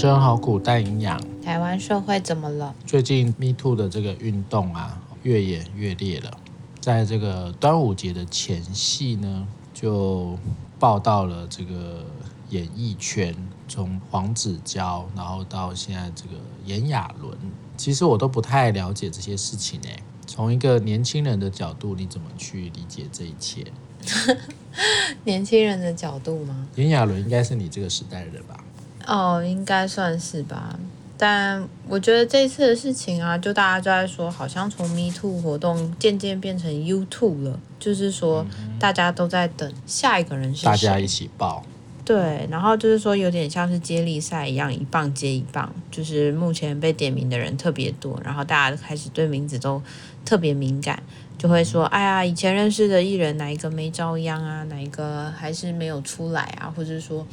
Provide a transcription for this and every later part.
生好苦带营养。台湾社会怎么了？最近 Me Too 的这个运动啊，越演越烈了。在这个端午节的前夕呢，就报道了这个演艺圈，从黄子佼，然后到现在这个炎亚纶，其实我都不太了解这些事情哎。从一个年轻人的角度，你怎么去理解这一切？年轻人的角度吗？炎亚纶应该是你这个时代的人吧？哦，应该算是吧。但我觉得这次的事情啊，就大家就在说，好像从 Me Too 活动渐渐变成 You Too 了，就是说大家都在等下一个人是谁，大家一起报。对，然后就是说有点像是接力赛一样，一棒接一棒，就是目前被点名的人特别多，然后大家开始对名字都特别敏感。就会说，哎呀，以前认识的艺人哪一个没遭殃啊？哪一个还是没有出来啊？或者说，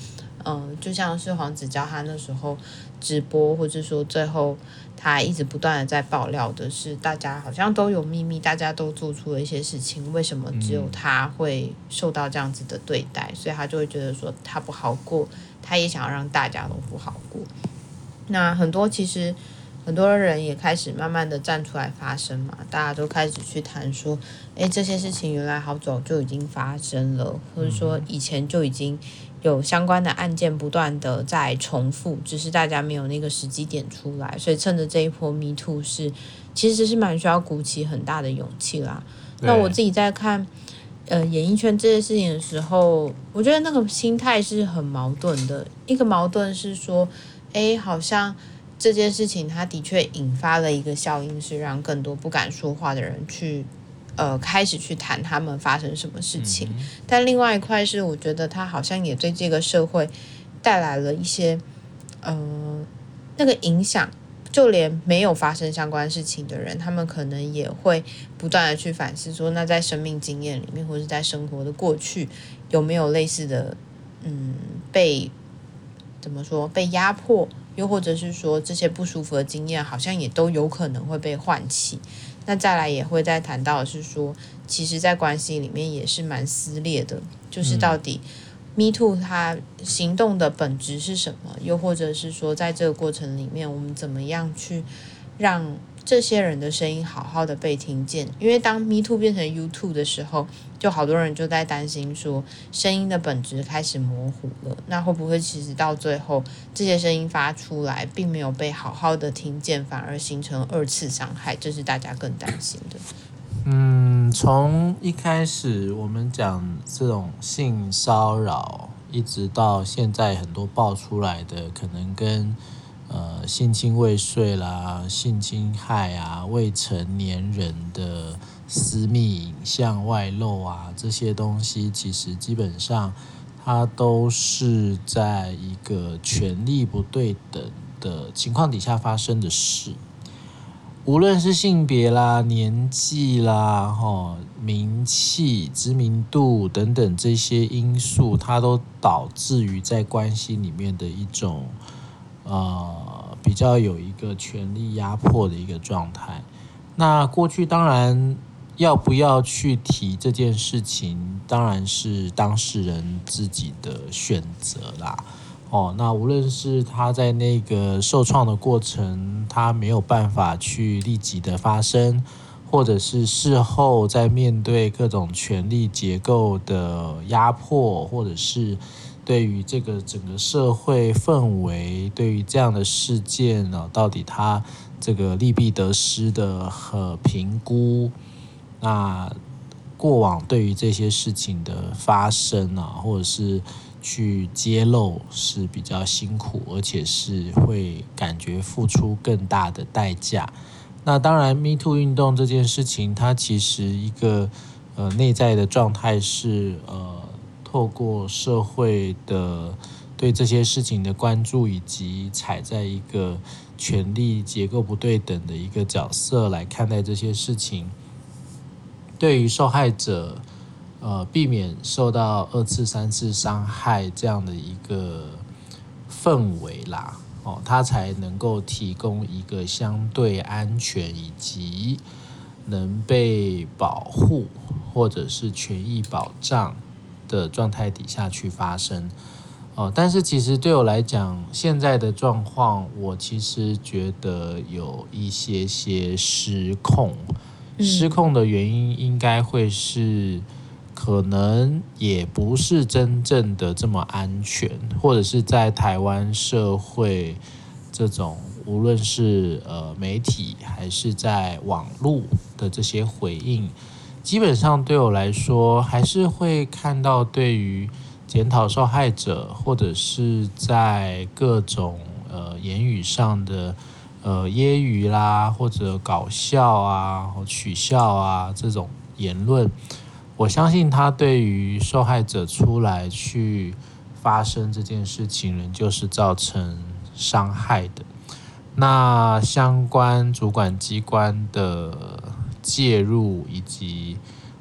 嗯、呃，就像是黄子佼他那时候直播，或者说最后他一直不断的在爆料的是，大家好像都有秘密，大家都做出了一些事情，为什么只有他会受到这样子的对待？所以他就会觉得说他不好过，他也想要让大家都不好过。那很多其实。很多人也开始慢慢的站出来发声嘛，大家都开始去谈说，诶，这些事情原来好早就已经发生了，或者说以前就已经有相关的案件不断的在重复，只是大家没有那个时机点出来，所以趁着这一波 Me Too 是，其实是蛮需要鼓起很大的勇气啦。那我自己在看，呃，演艺圈这件事情的时候，我觉得那个心态是很矛盾的，一个矛盾是说，诶，好像。这件事情，它的确引发了一个效应，是让更多不敢说话的人去，呃，开始去谈他们发生什么事情。嗯、但另外一块是，我觉得他好像也对这个社会带来了一些，呃，那个影响。就连没有发生相关事情的人，他们可能也会不断的去反思，说，那在生命经验里面，或者在生活的过去，有没有类似的，嗯，被怎么说，被压迫？又或者是说，这些不舒服的经验，好像也都有可能会被唤起。那再来也会再谈到的是说，其实，在关系里面也是蛮撕裂的。就是到底，Me Too 它行动的本质是什么？又或者是说，在这个过程里面，我们怎么样去让这些人的声音好好的被听见？因为当 Me Too 变成 You Too 的时候，就好多人就在担心说，声音的本质开始模糊了。那会不会其实到最后，这些声音发出来，并没有被好好的听见，反而形成二次伤害？这是大家更担心的。嗯，从一开始我们讲这种性骚扰，一直到现在很多爆出来的，可能跟呃性侵未遂啦、性侵害啊、未成年人的。私密影像外露啊，这些东西其实基本上，它都是在一个权力不对等的情况底下发生的事。无论是性别啦、年纪啦、哈、名气、知名度等等这些因素，它都导致于在关系里面的一种呃比较有一个权力压迫的一个状态。那过去当然。要不要去提这件事情，当然是当事人自己的选择啦。哦，那无论是他在那个受创的过程，他没有办法去立即的发声，或者是事后在面对各种权力结构的压迫，或者是对于这个整个社会氛围，对于这样的事件呢，到底他这个利弊得失的和评估。那过往对于这些事情的发生啊，或者是去揭露是比较辛苦，而且是会感觉付出更大的代价。那当然，Me Too 运动这件事情，它其实一个呃内在的状态是呃透过社会的对这些事情的关注，以及踩在一个权力结构不对等的一个角色来看待这些事情。对于受害者，呃，避免受到二次、三次伤害这样的一个氛围啦，哦，他才能够提供一个相对安全以及能被保护或者是权益保障的状态底下去发生。哦，但是其实对我来讲，现在的状况，我其实觉得有一些些失控。失控的原因应该会是，可能也不是真正的这么安全，或者是在台湾社会这种，无论是呃媒体还是在网络的这些回应，基本上对我来说，还是会看到对于。检讨受害者，或者是在各种呃言语上的呃揶揄啦，或者搞笑啊、取笑啊这种言论，我相信他对于受害者出来去发生这件事情，仍旧是造成伤害的。那相关主管机关的介入以及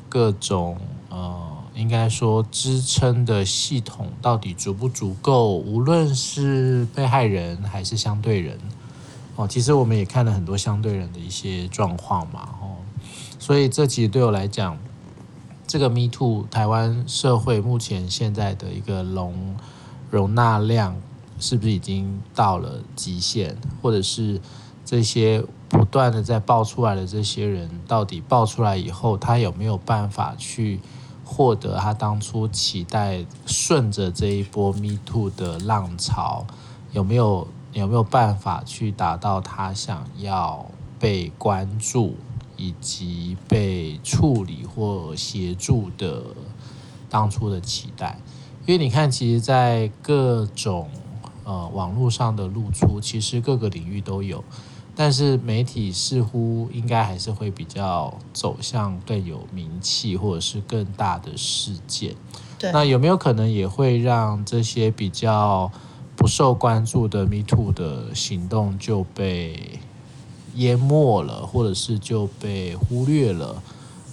各种呃。应该说，支撑的系统到底足不足够？无论是被害人还是相对人，哦，其实我们也看了很多相对人的一些状况嘛，哦，所以这其实对我来讲，这个 Me Too 台湾社会目前现在的一个容容纳量，是不是已经到了极限？或者是这些不断的在爆出来的这些人，到底爆出来以后，他有没有办法去？获得他当初期待，顺着这一波 Me Too 的浪潮，有没有有没有办法去达到他想要被关注以及被处理或协助的当初的期待？因为你看，其实，在各种呃网络上的露出，其实各个领域都有。但是媒体似乎应该还是会比较走向更有名气或者是更大的事件。对，那有没有可能也会让这些比较不受关注的 Me Too 的行动就被淹没了，或者是就被忽略了？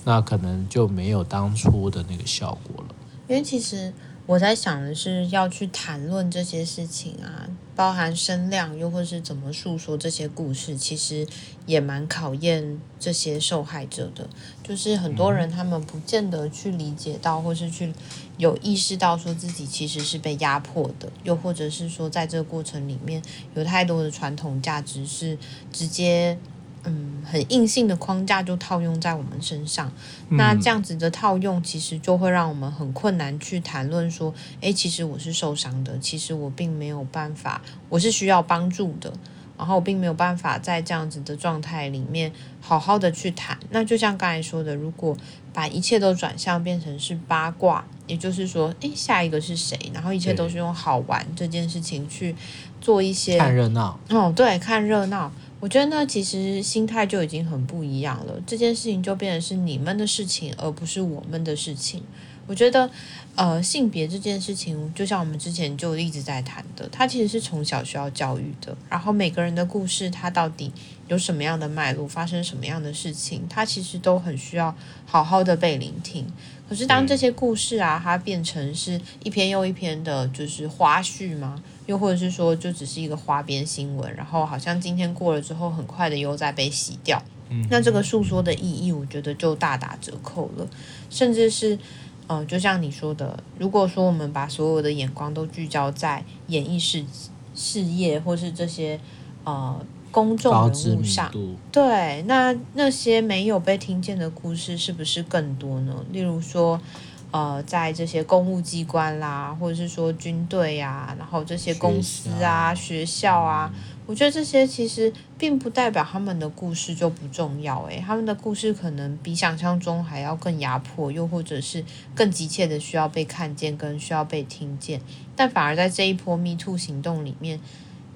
那可能就没有当初的那个效果了。因为其实。我在想的是要去谈论这些事情啊，包含声量，又或是怎么诉说这些故事，其实也蛮考验这些受害者的。就是很多人他们不见得去理解到，或是去有意识到说自己其实是被压迫的，又或者是说在这个过程里面有太多的传统价值是直接。嗯，很硬性的框架就套用在我们身上，嗯，那这样子的套用，其实就会让我们很困难去谈论说，诶，其实我是受伤的，其实我并没有办法，我是需要帮助的，然后我并没有办法在这样子的状态里面好好的去谈。那就像刚才说的，如果把一切都转向变成是八卦，也就是说，诶，下一个是谁？然后一切都是用好玩这件事情去做一些看热闹。哦，对，看热闹。我觉得呢，其实心态就已经很不一样了。这件事情就变成是你们的事情，而不是我们的事情。我觉得，呃，性别这件事情，就像我们之前就一直在谈的，它其实是从小需要教育的。然后每个人的故事，它到底有什么样的脉络，发生什么样的事情，它其实都很需要好好的被聆听。可是当这些故事啊，它变成是一篇又一篇的，就是花絮吗？又或者是说，就只是一个花边新闻，然后好像今天过了之后，很快的又在被洗掉。嗯，那这个诉说的意义，我觉得就大打折扣了。甚至是，呃，就像你说的，如果说我们把所有的眼光都聚焦在演艺事事业，或是这些呃公众人物上，对，那那些没有被听见的故事，是不是更多呢？例如说。呃，在这些公务机关啦，或者是说军队呀，然后这些公司啊、学校，啊，我觉得这些其实并不代表他们的故事就不重要。诶，他们的故事可能比想象中还要更压迫，又或者是更急切的需要被看见跟需要被听见。但反而在这一波 Me Too 行动里面，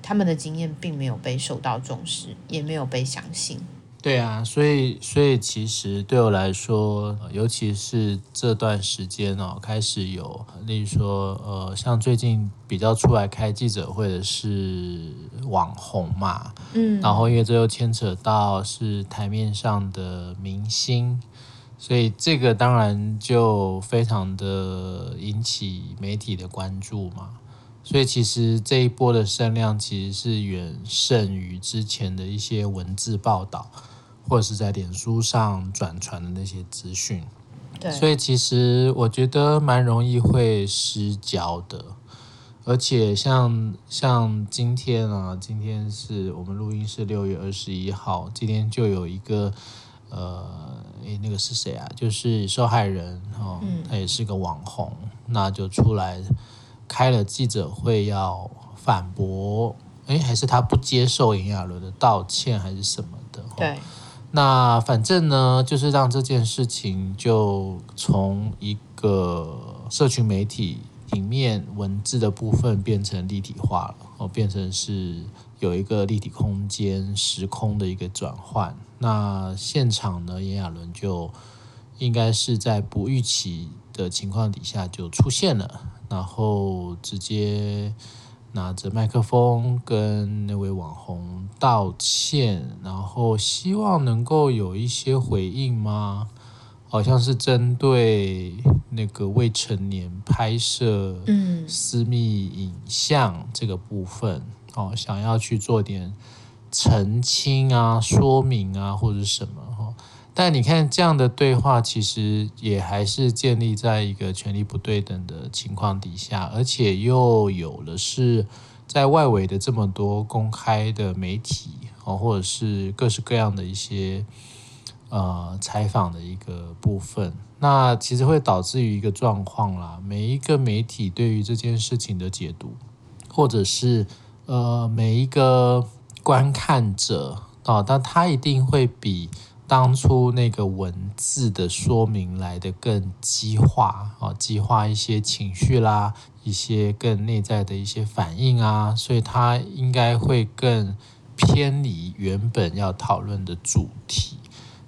他们的经验并没有被受到重视，也没有被相信。对啊，所以所以其实对我来说，尤其是这段时间哦，开始有，例如说，呃，像最近比较出来开记者会的是网红嘛，嗯，然后因为这又牵扯到是台面上的明星，所以这个当然就非常的引起媒体的关注嘛。所以其实这一波的声量其实是远胜于之前的一些文字报道。或者是在脸书上转传的那些资讯，对，所以其实我觉得蛮容易会失焦的，而且像像今天啊，今天是我们录音是六月二十一号，今天就有一个呃，诶，那个是谁啊？就是受害人哦，他也是个网红，那就出来开了记者会要反驳，诶，还是他不接受炎亚纶的道歉还是什么的？对，那反正呢，就是让这件事情就从一个社群媒体。平面文字的部分变成立体化了，哦，变成是有一个立体空间、时空的一个转换。那现场呢，炎亚纶就应该是在不预期的情况底下就出现了，然后直接拿着麦克风跟那位网红道歉，然后希望能够有一些回应吗？好像是针对那个未成年拍摄私密影像这个部分，哦，想要去做点澄清啊、说明啊，或者什么哈。但你看这样的对话，其实也还是建立在一个权力不对等的情况底下，而且又有了是在外围的这么多公开的媒体哦，或者是各式各样的一些。呃，采访的一个部分，那其实会导致于一个状况啦。每一个媒体对于这件事情的解读，或者是呃每一个观看者啊，但他一定会比当初那个文字的说明来得更激化啊，激化一些情绪啦，一些更内在的一些反应啊，所以它应该会更偏离原本要讨论的主题。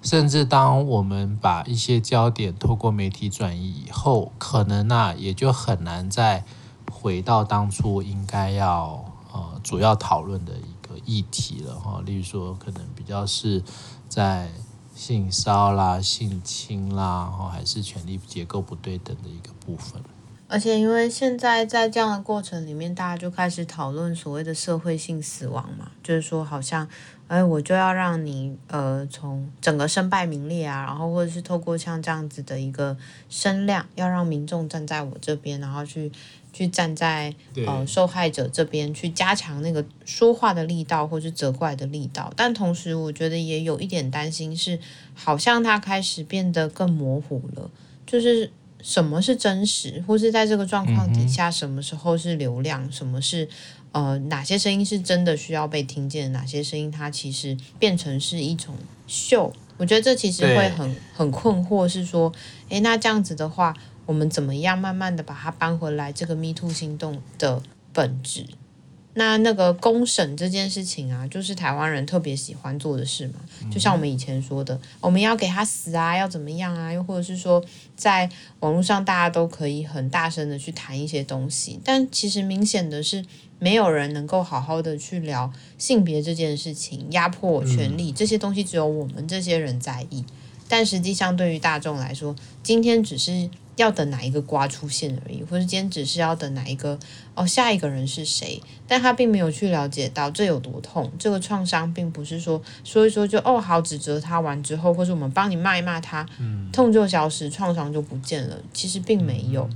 甚至当我们把一些焦点透过媒体转移以后，可能那也就很难再回到当初应该要呃主要讨论的一个议题了哈。例如说，可能比较是在性骚啦、性侵啦，然后，还是权力结构不对等的一个部分。而且，因为现在在这样的过程里面，大家就开始讨论所谓的社会性死亡嘛，就是说，好像，哎，我就要让你呃，从整个身败名裂啊，然后或者是透过像这样子的一个声量，要让民众站在我这边，然后去去站在呃受害者这边，去加强那个说话的力道，或是责怪的力道。但同时，我觉得也有一点担心是，好像它开始变得更模糊了，就是。什么是真实，或是在这个状况底下，什么时候是流量，嗯、什么是呃哪些声音是真的需要被听见，哪些声音它其实变成是一种秀。我觉得这其实会很很困惑，是说，诶，那这样子的话，我们怎么样慢慢的把它搬回来？这个 Me Too 行动的本质。那那个公审这件事情啊，就是台湾人特别喜欢做的事嘛。就像我们以前说的，我们要给他死啊，要怎么样啊？又或者是说，在网络上大家都可以很大声的去谈一些东西，但其实明显的是，没有人能够好好的去聊性别这件事情，压迫权力这些东西，只有我们这些人在意。但实际上，对于大众来说，今天只是。要等哪一个瓜出现而已，或者今天只是要等哪一个哦，下一个人是谁？但他并没有去了解到这有多痛。这个创伤并不是说说一说就哦好指责他完之后，或是我们帮你骂一骂他，嗯，痛就消失，创伤就不见了。其实并没有。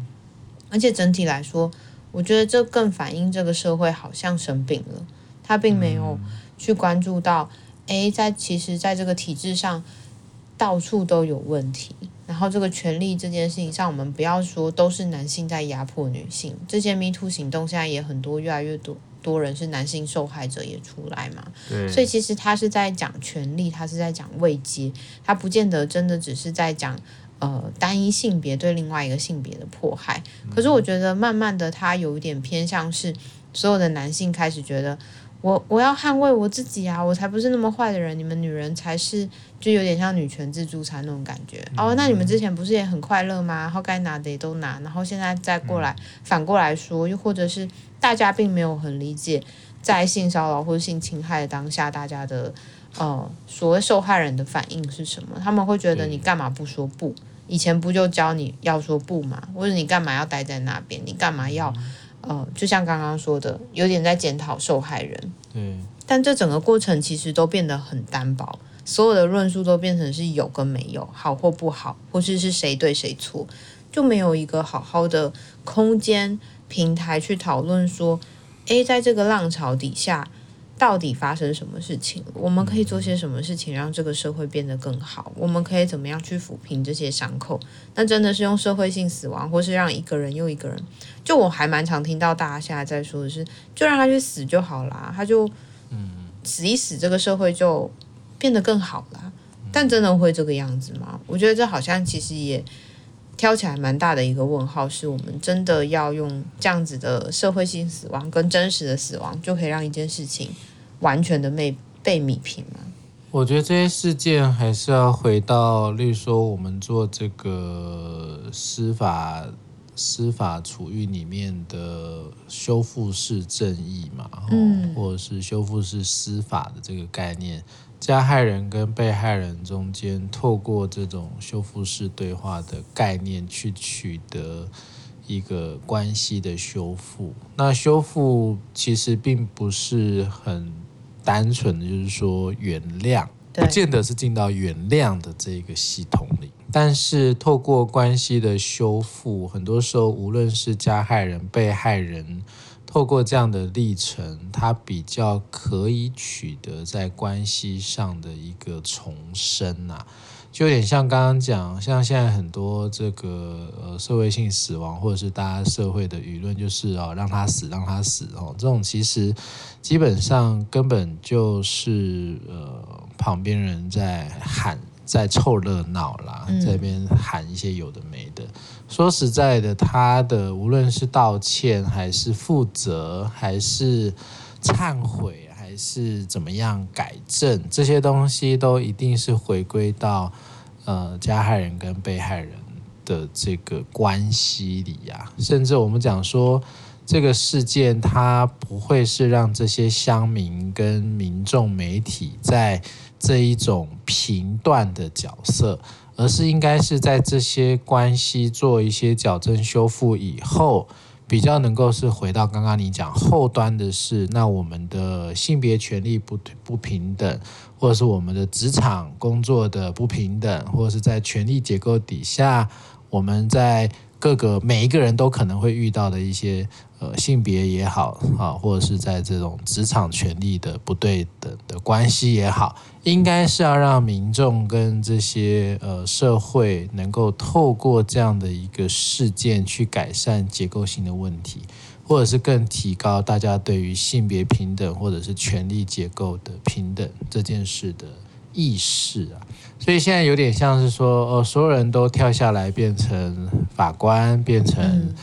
而且整体来说，我觉得这更反映这个社会好像生病了。他并没有去关注到，诶，在其实在这个体制上到处都有问题。然后这个权利这件事情上，我们不要说都是男性在压迫女性，这些 Me Too 行动现在也很多，越来越多多人是男性受害者也出来嘛。对。所以其实他是在讲权利，他是在讲位阶，他不见得真的只是在讲呃单一性别对另外一个性别的迫害。可是我觉得慢慢的，他有一点偏向是所有的男性开始觉得。我我要捍卫我自己啊！我才不是那么坏的人，你们女人才是，就有点像女权自助餐那种感觉。嗯、哦，那你们之前不是也很快乐吗？然后该拿的也都拿，然后现在再过来、嗯、反过来说，又或者是大家并没有很理解，在性骚扰或者性侵害的当下，大家的呃所谓受害人的反应是什么？他们会觉得你干嘛不说不？以前不就教你要说不吗？或者你干嘛要待在那边？你干嘛要？嗯呃，就像刚刚说的，有点在检讨受害人。对，但这整个过程其实都变得很单薄，所有的论述都变成是有跟没有，好或不好，或是是谁对谁错，就没有一个好好的空间平台去讨论说，诶，在这个浪潮底下。到底发生什么事情？我们可以做些什么事情让这个社会变得更好？我们可以怎么样去抚平这些伤口？那真的是用社会性死亡，或是让一个人又一个人？就我还蛮常听到大家现在在说的是，就让他去死就好啦，他就嗯死一死，这个社会就变得更好了。但真的会这个样子吗？我觉得这好像其实也。挑起来蛮大的一个问号，是我们真的要用这样子的社会性死亡跟真实的死亡，就可以让一件事情完全的被被弭平吗？我觉得这些事件还是要回到，例如说我们做这个司法司法处遇里面的修复式正义嘛，嗯，或者是修复式司法的这个概念。加害人跟被害人中间，透过这种修复式对话的概念去取得一个关系的修复。那修复其实并不是很单纯的，就是说原谅，不见得是进到原谅的这个系统里。但是透过关系的修复，很多时候无论是加害人、被害人。透过这样的历程，他比较可以取得在关系上的一个重生啊，就有点像刚刚讲，像现在很多这个呃社会性死亡，或者是大家社会的舆论，就是哦让他死，让他死哦，这种其实基本上根本就是呃旁边人在喊。在凑热闹啦，在这边喊一些有的没的。说实在的，他的无论是道歉，还是负责，还是忏悔，还是怎么样改正，这些东西都一定是回归到呃加害人跟被害人的这个关系里呀、甚至我们讲说，这个事件它不会是让这些乡民跟民众媒体在。这一种评断的角色，而是应该是在这些关系做一些矫正修复以后，比较能够是回到刚刚你讲后端的事，那我们的性别权利不不平等，或者是我们的职场工作的不平等，或者是在权力结构底下，我们在各个每一个人都可能会遇到的一些。呃，性别也好啊，或者是在这种职场权力的不对等的关系也好，应该是要让民众跟这些呃社会能够透过这样的一个事件去改善结构性的问题，或者是更提高大家对于性别平等或者是权力结构的平等这件事的意识啊。所以现在有点像是说，呃，所有人都跳下来变成法官，变成。嗯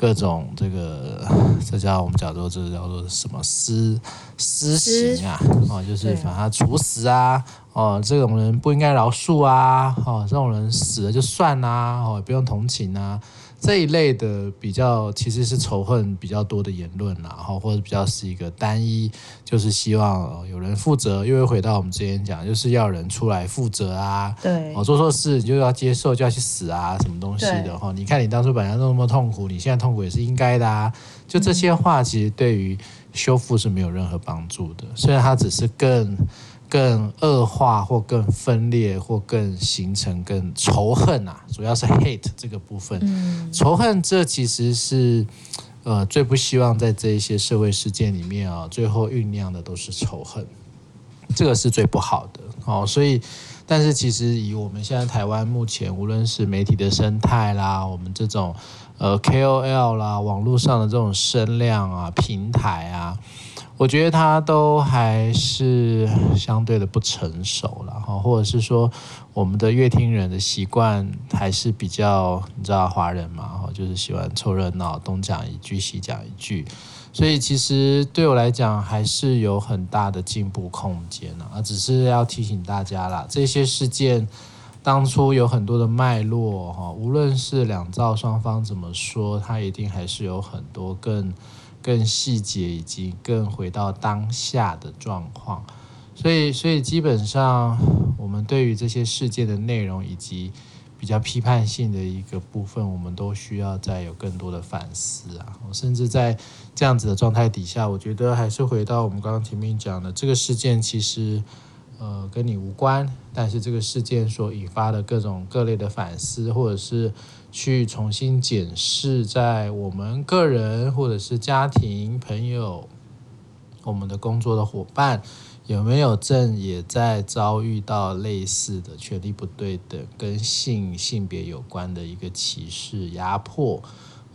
各种这个，这叫我们叫做这叫做什么私私刑啊？哦，就是把他处死啊！哦，这种人不应该饶恕啊！哦，这种人死了就算啦！哦，也不用同情啊。这一类的比较其实是仇恨比较多的言论，然后或者比较是一个单一，就是希望有人负责，又会回到我们之前讲，就是要人出来负责啊。对，哦，做错事你就要接受，就要去死啊，什么东西的哈？你看你当初本来那么痛苦，你现在痛苦也是应该的啊。就这些话，其实对于修复是没有任何帮助的，虽然它只是更。更恶化或更分裂或更形成更仇恨啊，主要是 hate 这个部分。嗯、仇恨这其实是呃最不希望在这一些社会事件里面啊，最后酝酿的都是仇恨，这个是最不好的哦。所以，但是其实以我们现在台湾目前无论是媒体的生态啦，我们这种呃 KOL 啦，网络上的这种声量啊，平台啊。我觉得他都还是相对的不成熟了哈，或者是说我们的乐听人的习惯还是比较，你知道华人嘛，就是喜欢凑热闹，东讲一句西讲一句，所以其实对我来讲还是有很大的进步空间啊，只是要提醒大家啦，这些事件当初有很多的脉络哈，无论是两造双方怎么说，它一定还是有很多更。更细节以及更回到当下的状况，所以所以基本上我们对于这些事件的内容以及比较批判性的一个部分，我们都需要再有更多的反思啊！甚至在这样子的状态底下，我觉得还是回到我们刚刚前面讲的，这个事件其实呃跟你无关，但是这个事件所引发的各种各类的反思，或者是去重新检视，在我们个人或者是家庭、朋友、我们的工作的伙伴，有没有正也在遭遇到类似的权力不对等、跟性性别有关的一个歧视、压迫？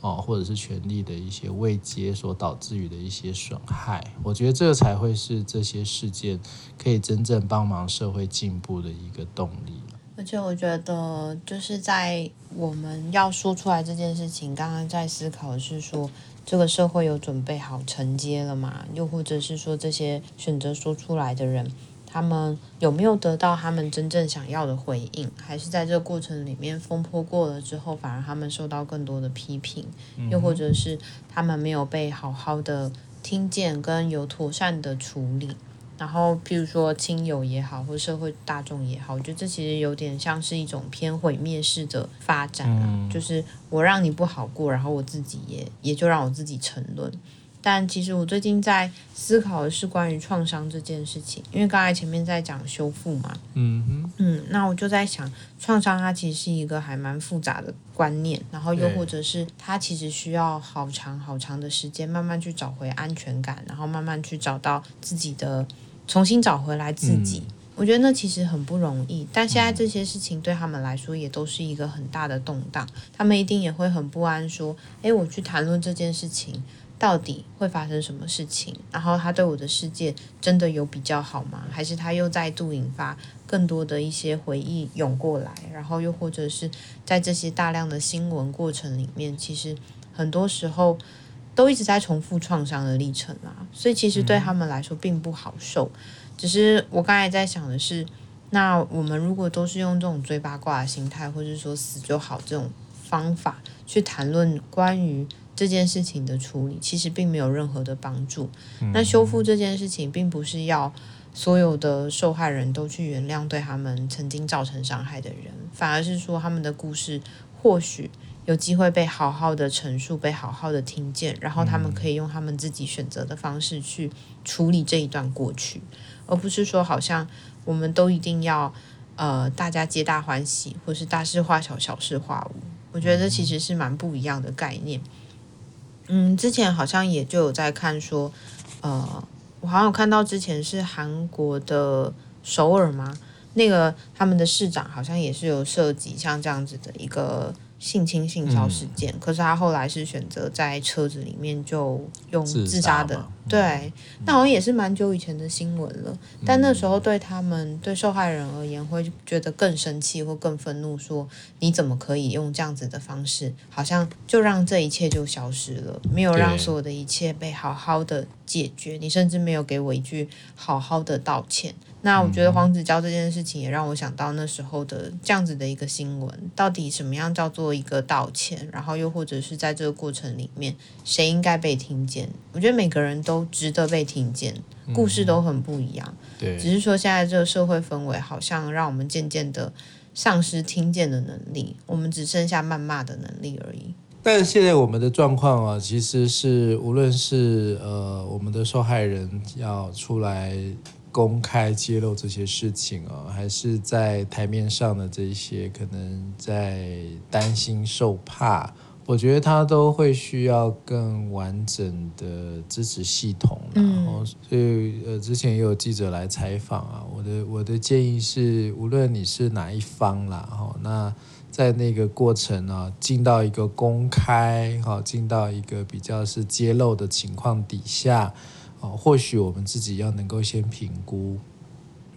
哦，或者是权力的一些未接所导致于的一些损害，我觉得这个才会是这些事件可以真正帮忙社会进步的一个动力。而且我觉得，就是在我们要说出来这件事情，刚刚在思考是说，这个社会有准备好承接了吗？又或者是说，这些选择说出来的人，他们有没有得到他们真正想要的回应？还是在这个过程里面风波过了之后，反而他们受到更多的批评？又或者是他们没有被好好的听见，跟有妥善的处理？然后，譬如说亲友也好，或社会大众也好，我觉得这其实有点像是一种偏毁灭式的发展啊，就是我让你不好过，然后我自己也也就让我自己沉沦。但其实我最近在思考的是关于创伤这件事情，因为刚才前面在讲修复嘛，嗯哼，嗯，那我就在想，创伤它其实是一个还蛮复杂的观念，然后又或者是它其实需要好长好长的时间，慢慢去找回安全感，然后慢慢去找到自己的，重新找回来自己。嗯，我觉得那其实很不容易，但现在这些事情对他们来说也都是一个很大的动荡，他们一定也会很不安，说，诶，我去谈论这件事情。到底会发生什么事情？然后他对我的世界真的有比较好吗？还是他又再度引发更多的一些回忆涌过来？然后又或者是在这些大量的新闻过程里面，其实很多时候都一直在重复创伤的历程啊。所以其实对他们来说并不好受。只是我刚才在想的是，那我们如果都是用这种追八卦的心态，或者说死就好这种方法去谈论关于。这件事情的处理其实并没有任何的帮助。那修复这件事情，并不是要所有的受害人都去原谅对他们曾经造成伤害的人，反而是说他们的故事或许有机会被好好的陈述，被好好的听见，然后他们可以用他们自己选择的方式去处理这一段过去，而不是说好像我们都一定要呃大家皆大欢喜，或是大事化小，小事化无。我觉得这其实是蛮不一样的概念。嗯，嗯之前好像也就有在看说，呃，我好像有看到之前是韩国的首尔吗？那个他们的市长好像也是有涉及像这样子的一个。性侵、性骚事件，嗯，可是他后来是选择在车子里面就用自杀的，杀对，嗯，那好像也是蛮久以前的新闻了，嗯。但那时候对他们对受害人而言，会觉得更生气或更愤怒，说你怎么可以用这样子的方式，好像就让这一切就消失了，没有让所有的一切被好好的解决，你甚至没有给我一句好好的道歉。那我觉得黄子佼这件事情也让我想到那时候的这样子的一个新闻，到底什么样叫做一个道歉？然后又或者是在这个过程里面，谁应该被听见？我觉得每个人都值得被听见，故事都很不一样。对，只是说现在这个社会氛围好像让我们渐渐的丧失听见的能力，我们只剩下谩骂的能力而已。但是现在我们的状况啊，其实是无论是呃我们的受害人要出来。公开揭露这些事情哦，还是在台面上的这些可能在担心受怕，我觉得他都会需要更完整的支持系统。然后，所以呃，之前也有记者来采访啊，我的我的建议是，无论你是哪一方啦，哈，那在那个过程呢，进到一个公开，哈，进到一个比较是揭露的情况底下。或许我们自己要能够先评估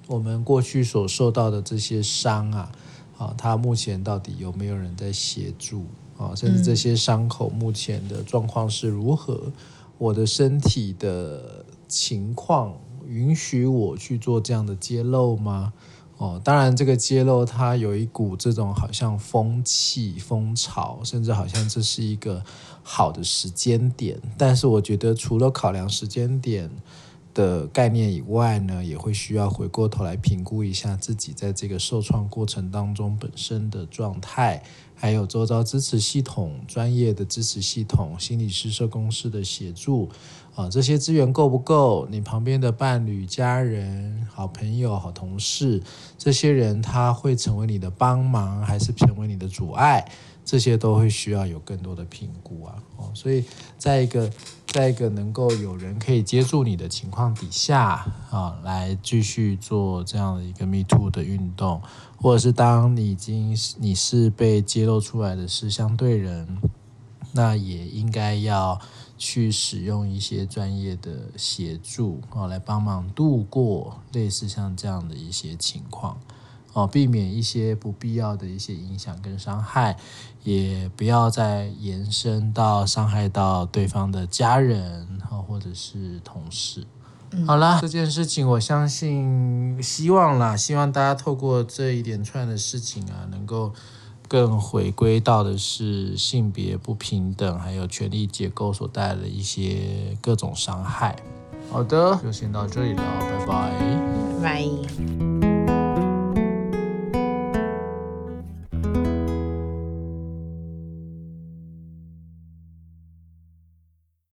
我们过去所受到的这些伤啊，啊，他目前到底有没有人在协助啊？甚至这些伤口目前的状况是如何？我的身体的情况允许我去做这样的揭露吗？哦，当然，这个揭露它有一股这种好像风气、风潮，甚至好像这是一个好的时间点。但是，我觉得除了考量时间点的概念以外呢，也会需要回过头来评估一下自己在这个受创过程当中本身的状态。还有周遭支持系统、专业的支持系统、心理师、社工师的协助，啊，这些资源够不够？你旁边的伴侣、家人、好朋友、好同事，这些人他会成为你的帮忙，还是成为你的阻碍？这些都会需要有更多的评估啊。哦，所以在一个在一个能够有人可以接住你的情况底下啊，来继续做这样的一个 Me Too 的运动，或者是当你已经你是被揭露出来的是相对人，那也应该要去使用一些专业的协助啊，来帮忙度过类似像这样的一些情况。哦，避免一些不必要的一些影响跟伤害，也不要再延伸到伤害到对方的家人或者是同事。嗯、好啦，这件事情我相信，希望啦，希望大家透过这一连串的事情啊，能够更回归到的是性别不平等，还有权力结构所带来的一些各种伤害。好的，就先到这里了，拜拜。拜。